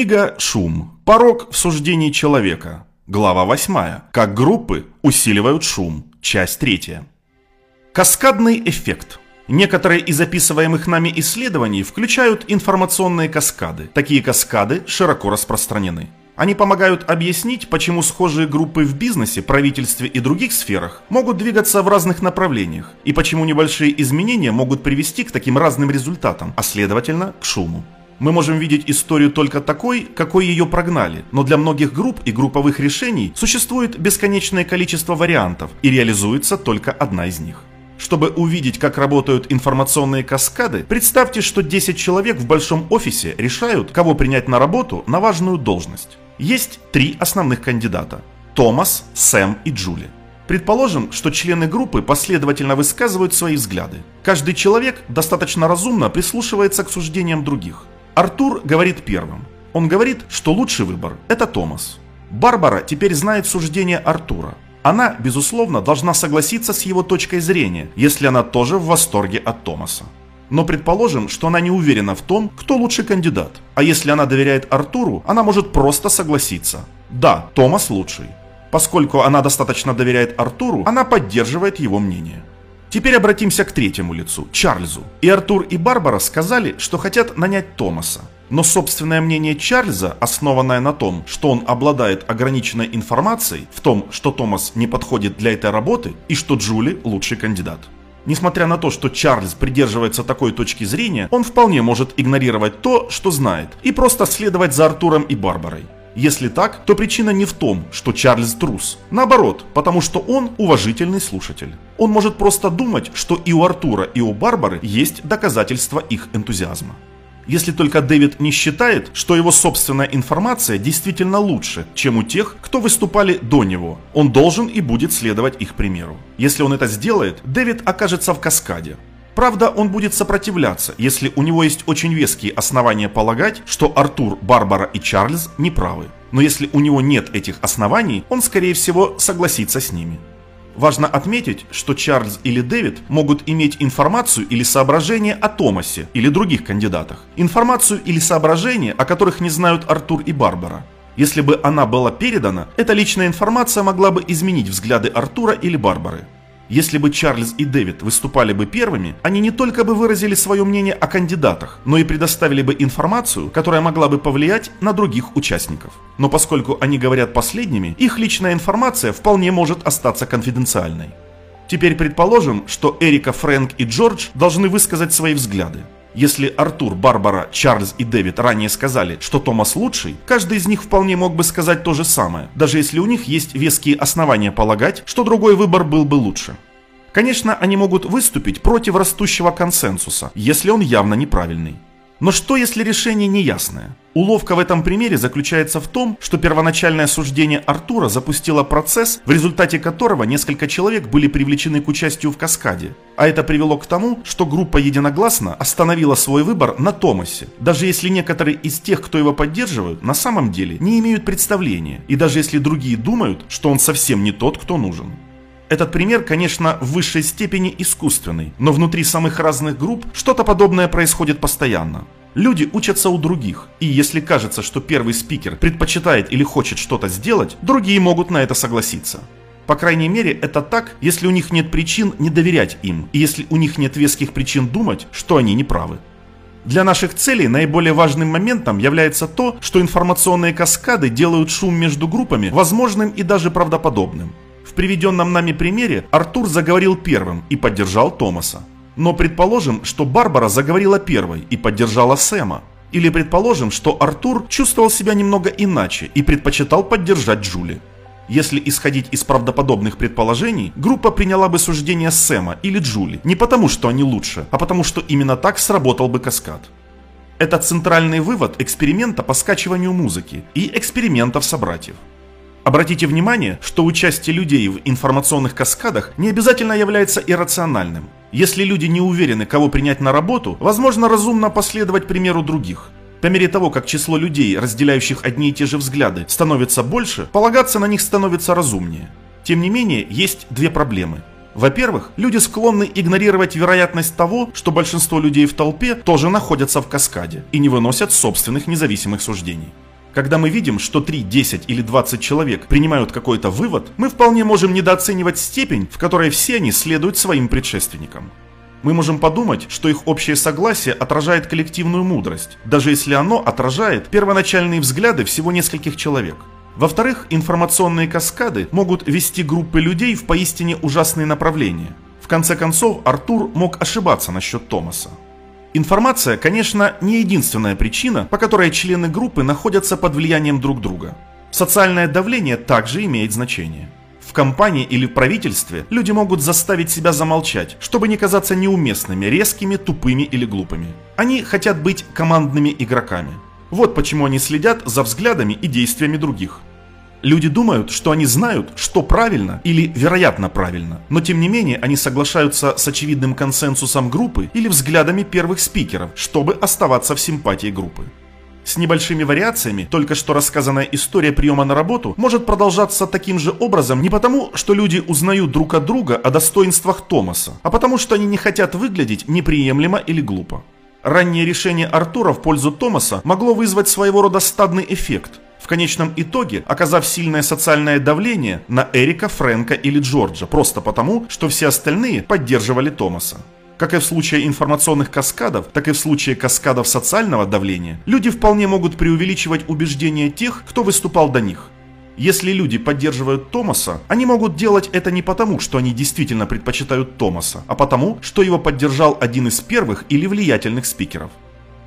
Книга «Шум. Порог в суждении человека». Глава 8. Как группы усиливают шум. Часть 3. Каскадный эффект. Некоторые из описываемых нами исследований включают информационные каскады. Такие каскады широко распространены. Они помогают объяснить, почему схожие группы в бизнесе, правительстве и других сферах могут двигаться в разных направлениях, и почему небольшие изменения могут привести к таким разным результатам, а следовательно к шуму. Мы можем видеть историю только такой, какой ее прогнали, но для многих групп и групповых решений существует бесконечное количество вариантов, и реализуется только одна из них. Чтобы увидеть, как работают информационные каскады, представьте, что 10 человек в большом офисе решают, кого принять на работу на важную должность. Есть три основных кандидата – Томас, Сэм и Джули. Предположим, что члены группы последовательно высказывают свои взгляды. Каждый человек достаточно разумно прислушивается к суждениям других. Артур говорит первым. Он говорит, что лучший выбор – это Томас. Барбара теперь знает суждение Артура. Она, безусловно, должна согласиться с его точкой зрения, если она тоже в восторге от Томаса. Но предположим, что она не уверена в том, кто лучший кандидат. А если она доверяет Артуру, она может просто согласиться. Да, Томас лучший. Поскольку она достаточно доверяет Артуру, она поддерживает его мнение. Теперь обратимся к третьему лицу, Чарльзу. И Артур и Барбара сказали, что хотят нанять Томаса. Но собственное мнение Чарльза, основанное на том, что он обладает ограниченной информацией, в том, что Томас не подходит для этой работы и что Джули лучший кандидат. Несмотря на то, что Чарльз придерживается такой точки зрения, он вполне может игнорировать то, что знает, и просто следовать за Артуром и Барбарой. Если так, то причина не в том, что Чарльз трус. Наоборот, потому что он уважительный слушатель. Он может просто думать, что и у Артура, и у Барбары есть доказательства их энтузиазма. Если только Дэвид не считает, что его собственная информация действительно лучше, чем у тех, кто выступали до него, он должен и будет следовать их примеру. Если он это сделает, Дэвид окажется в каскаде. Правда, он будет сопротивляться, если у него есть очень веские основания полагать, что Артур, Барбара и Чарльз неправы. Но если у него нет этих оснований, он скорее всего согласится с ними. Важно отметить, что Чарльз или Дэвид могут иметь информацию или соображение о Томасе или других кандидатах. Информацию или соображение, о которых не знают Артур и Барбара. Если бы она была передана, эта личная информация могла бы изменить взгляды Артура или Барбары. Если бы Чарльз и Дэвид выступали бы первыми, они не только бы выразили свое мнение о кандидатах, но и предоставили бы информацию, которая могла бы повлиять на других участников. Но поскольку они говорят последними, их личная информация вполне может остаться конфиденциальной. Теперь предположим, что Эрика, Фрэнк и Джордж должны высказать свои взгляды. Если Артур, Барбара, Чарльз и Дэвид ранее сказали, что Томас лучший, каждый из них вполне мог бы сказать то же самое, даже если у них есть веские основания полагать, что другой выбор был бы лучше. Конечно, они могут выступить против растущего консенсуса, если он явно неправильный. Но что если решение неясное? Уловка в этом примере заключается в том, что первоначальное суждение Артура запустило процесс, в результате которого несколько человек были привлечены к участию в каскаде. А это привело к тому, что группа единогласно остановила свой выбор на Томасе, даже если некоторые из тех, кто его поддерживают, на самом деле не имеют представления, и даже если другие думают, что он совсем не тот, кто нужен. Этот пример, конечно, в высшей степени искусственный, но внутри самых разных групп что-то подобное происходит постоянно. Люди учатся у других, и если кажется, что первый спикер предпочитает или хочет что-то сделать, другие могут на это согласиться. По крайней мере, это так, если у них нет причин не доверять им, и если у них нет веских причин думать, что они не правы. Для наших целей наиболее важным моментом является то, что информационные каскады делают шум между группами возможным и даже правдоподобным. В приведенном нами примере Артур заговорил первым и поддержал Томаса. Но предположим, что Барбара заговорила первой и поддержала Сэма. Или предположим, что Артур чувствовал себя немного иначе и предпочитал поддержать Джули. Если исходить из правдоподобных предположений, группа приняла бы суждение Сэма или Джули не потому, что они лучше, а потому, что именно так сработал бы каскад. Это центральный вывод эксперимента по скачиванию музыки и экспериментов собратьев. Обратите внимание, что участие людей в информационных каскадах не обязательно является иррациональным. Если люди не уверены, кого принять на работу, возможно разумно последовать примеру других. По мере того, как число людей, разделяющих одни и те же взгляды, становится больше, полагаться на них становится разумнее. Тем не менее, есть две проблемы. Во-первых, люди склонны игнорировать вероятность того, что большинство людей в толпе тоже находятся в каскаде и не выносят собственных независимых суждений. Когда мы видим, что 3, 10 или 20 человек принимают какой-то вывод, мы вполне можем недооценивать степень, в которой все они следуют своим предшественникам. Мы можем подумать, что их общее согласие отражает коллективную мудрость, даже если оно отражает первоначальные взгляды всего нескольких человек. Во-вторых, информационные каскады могут вести группы людей в поистине ужасные направления. В конце концов, Артур мог ошибаться насчет Томаса. Информация, конечно, не единственная причина, по которой члены группы находятся под влиянием друг друга. Социальное давление также имеет значение. В компании или в правительстве люди могут заставить себя замолчать, чтобы не казаться неуместными, резкими, тупыми или глупыми. Они хотят быть командными игроками. Вот почему они следят за взглядами и действиями других. Люди думают, что они знают, что правильно или вероятно правильно, но тем не менее они соглашаются с очевидным консенсусом группы или взглядами первых спикеров, чтобы оставаться в симпатии группы. С небольшими вариациями только что рассказанная история приема на работу может продолжаться таким же образом не потому, что люди узнают друг от друга о достоинствах Томаса, а потому что они не хотят выглядеть неприемлемо или глупо. Раннее решение Артура в пользу Томаса могло вызвать своего рода стадный эффект, конечном итоге оказав сильное социальное давление на Эрика, Фрэнка или Джорджа, просто потому, что все остальные поддерживали Томаса. Как и в случае информационных каскадов, так и в случае каскадов социального давления, люди вполне могут преувеличивать убеждения тех, кто выступал до них. Если люди поддерживают Томаса, они могут делать это не потому, что они действительно предпочитают Томаса, а потому, что его поддержал один из первых или влиятельных спикеров.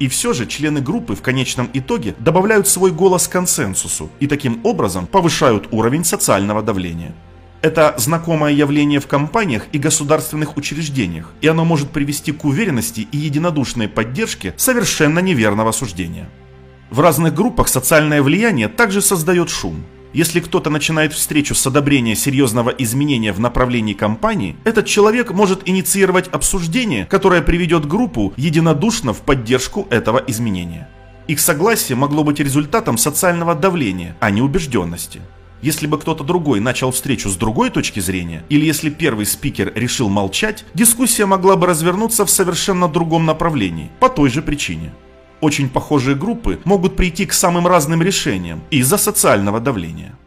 И все же члены группы в конечном итоге добавляют свой голос консенсусу и таким образом повышают уровень социального давления. Это знакомое явление в компаниях и государственных учреждениях, и оно может привести к уверенности и единодушной поддержке совершенно неверного суждения. В разных группах социальное влияние также создает шум. Если кто-то начинает встречу с одобрения серьезного изменения в направлении компании, этот человек может инициировать обсуждение, которое приведет группу единодушно в поддержку этого изменения. Их согласие могло быть результатом социального давления, а не убежденности. Если бы кто-то другой начал встречу с другой точки зрения, или если первый спикер решил молчать, дискуссия могла бы развернуться в совершенно другом направлении, по той же причине. Очень похожие группы могут прийти к самым разным решениям из-за социального давления.